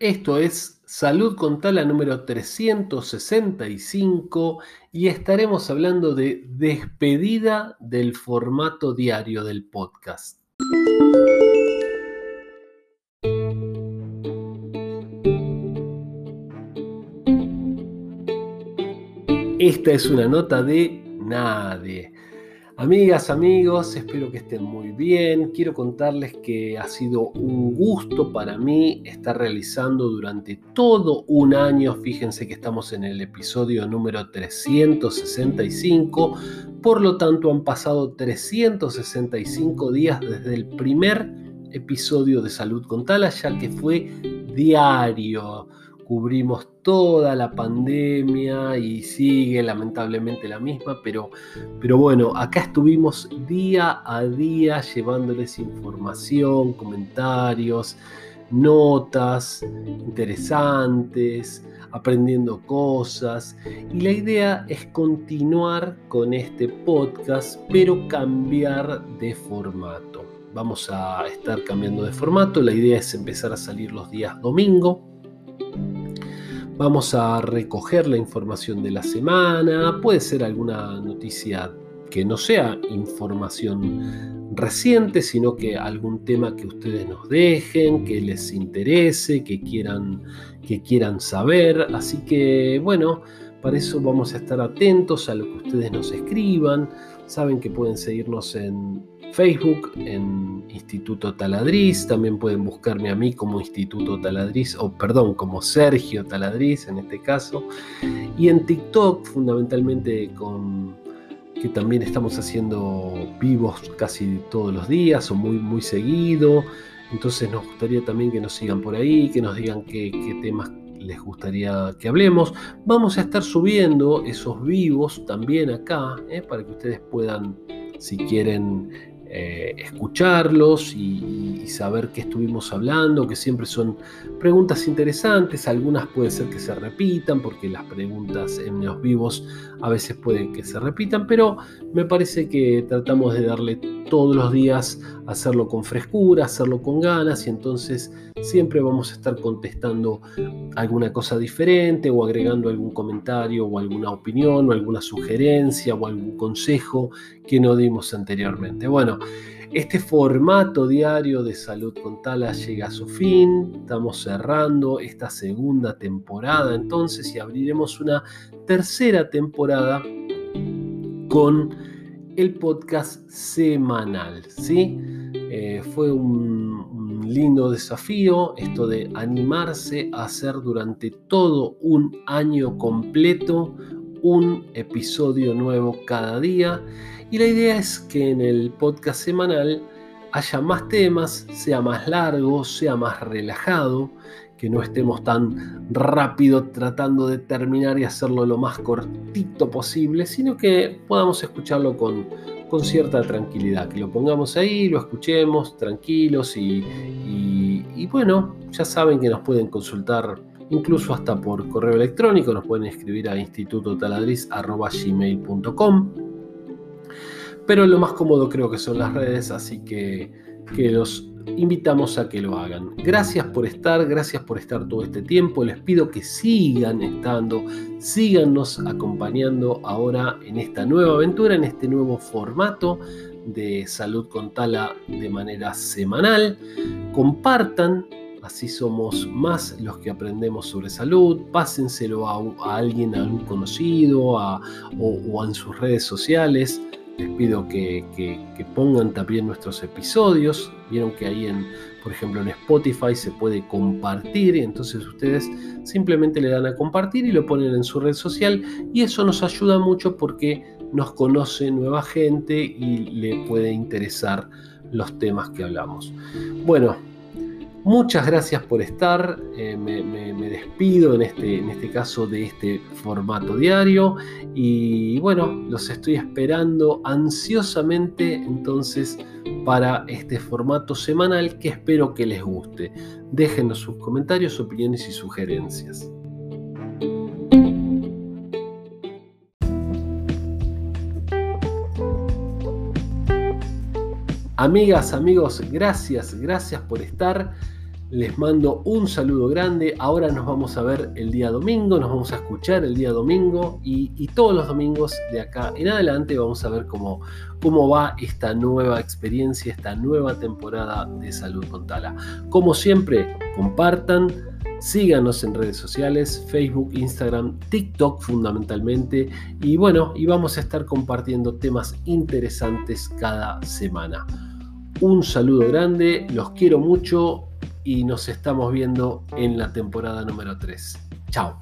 Esto es Salud con Tala número 365 y estaremos hablando de despedida del formato diario del podcast. Esta es una nota de nadie. Amigas, amigos, espero que estén muy bien. Quiero contarles que ha sido un gusto para mí estar realizando durante todo un año, fíjense que estamos en el episodio número 365, por lo tanto han pasado 365 días desde el primer episodio de Salud con Tala, ya que fue diario cubrimos toda la pandemia y sigue lamentablemente la misma, pero, pero bueno, acá estuvimos día a día llevándoles información, comentarios, notas interesantes, aprendiendo cosas. Y la idea es continuar con este podcast, pero cambiar de formato. Vamos a estar cambiando de formato. La idea es empezar a salir los días domingo Vamos a recoger la información de la semana, puede ser alguna noticia que no sea información reciente, sino que algún tema que ustedes nos dejen, que les interese, que quieran, que quieran saber. Así que bueno, para eso vamos a estar atentos a lo que ustedes nos escriban. Saben que pueden seguirnos en Facebook, en Instituto Taladriz, también pueden buscarme a mí como Instituto Taladriz, o perdón, como Sergio Taladriz en este caso, y en TikTok fundamentalmente con que también estamos haciendo vivos casi todos los días o muy, muy seguido. Entonces nos gustaría también que nos sigan por ahí, que nos digan qué, temas les gustaría que hablemos. Vamos a estar subiendo esos vivos también acá, ¿eh? para que ustedes puedan, si quieren eh, escucharlos y, saber qué estuvimos hablando, que siempre son preguntas interesantes, algunas puede ser que se repitan, porque las preguntas en los vivos a veces pueden que se repitan, pero me parece que tratamos de darle todos los días, hacerlo con frescura, hacerlo con ganas, y entonces siempre vamos a estar contestando alguna cosa diferente o agregando algún comentario o alguna opinión o alguna sugerencia o algún consejo que no dimos anteriormente. Bueno, este formato diario de Salud con Tala llega a su fin, estamos cerrando esta segunda temporada entonces y abriremos una tercera temporada con el podcast semanal, ¿sí? Eh, fue un, lindo desafío esto de animarse a hacer durante todo un año completo un episodio nuevo cada día y la idea es que en el podcast semanal haya más temas, sea más largo, sea más relajado, que no estemos tan rápido tratando de terminar y hacerlo lo más cortito posible, sino que podamos escucharlo con, con cierta tranquilidad, que lo pongamos ahí, lo escuchemos tranquilos y, y bueno, ya saben que nos pueden consultar incluso hasta por correo electrónico, nos pueden escribir a institutotaladriz.gmail.com pero lo más cómodo creo que son las redes, así que, que los invitamos a que lo hagan. Gracias por estar, gracias por estar todo este tiempo. Les pido que sigan estando, síganos acompañando ahora en esta nueva aventura, en este nuevo formato de Salud con Tala de manera semanal. Compartan, así somos más los que aprendemos sobre salud. Pásenselo a, alguien, a un conocido o, o en sus redes sociales les pido que, pongan también nuestros episodios. Vieron que ahí en, por ejemplo, en Spotify se puede compartir. Y entonces ustedes simplemente le dan a compartir y lo ponen en su red social. Y eso nos ayuda mucho porque nos conoce nueva gente y le puede interesar los temas que hablamos. Bueno, Muchas gracias por estar. Eh, me, despido en este, en este caso de este formato diario. Y bueno, los estoy esperando ansiosamente entonces para este formato semanal que espero que les guste. Déjenos sus comentarios, opiniones y sugerencias. Amigas, amigos, gracias, gracias por estar. Les mando un saludo grande. Ahora nos vamos a ver el día domingo, nos vamos a escuchar el día domingo y, todos los domingos de acá en adelante vamos a ver cómo, cómo va esta nueva experiencia, esta nueva temporada de Salud con Tala. Como siempre, compartan, síganos en redes sociales, Facebook, Instagram, TikTok fundamentalmente y bueno, y vamos a estar compartiendo temas interesantes cada semana. Un saludo grande, los quiero mucho y nos estamos viendo en la temporada número 3. Chao.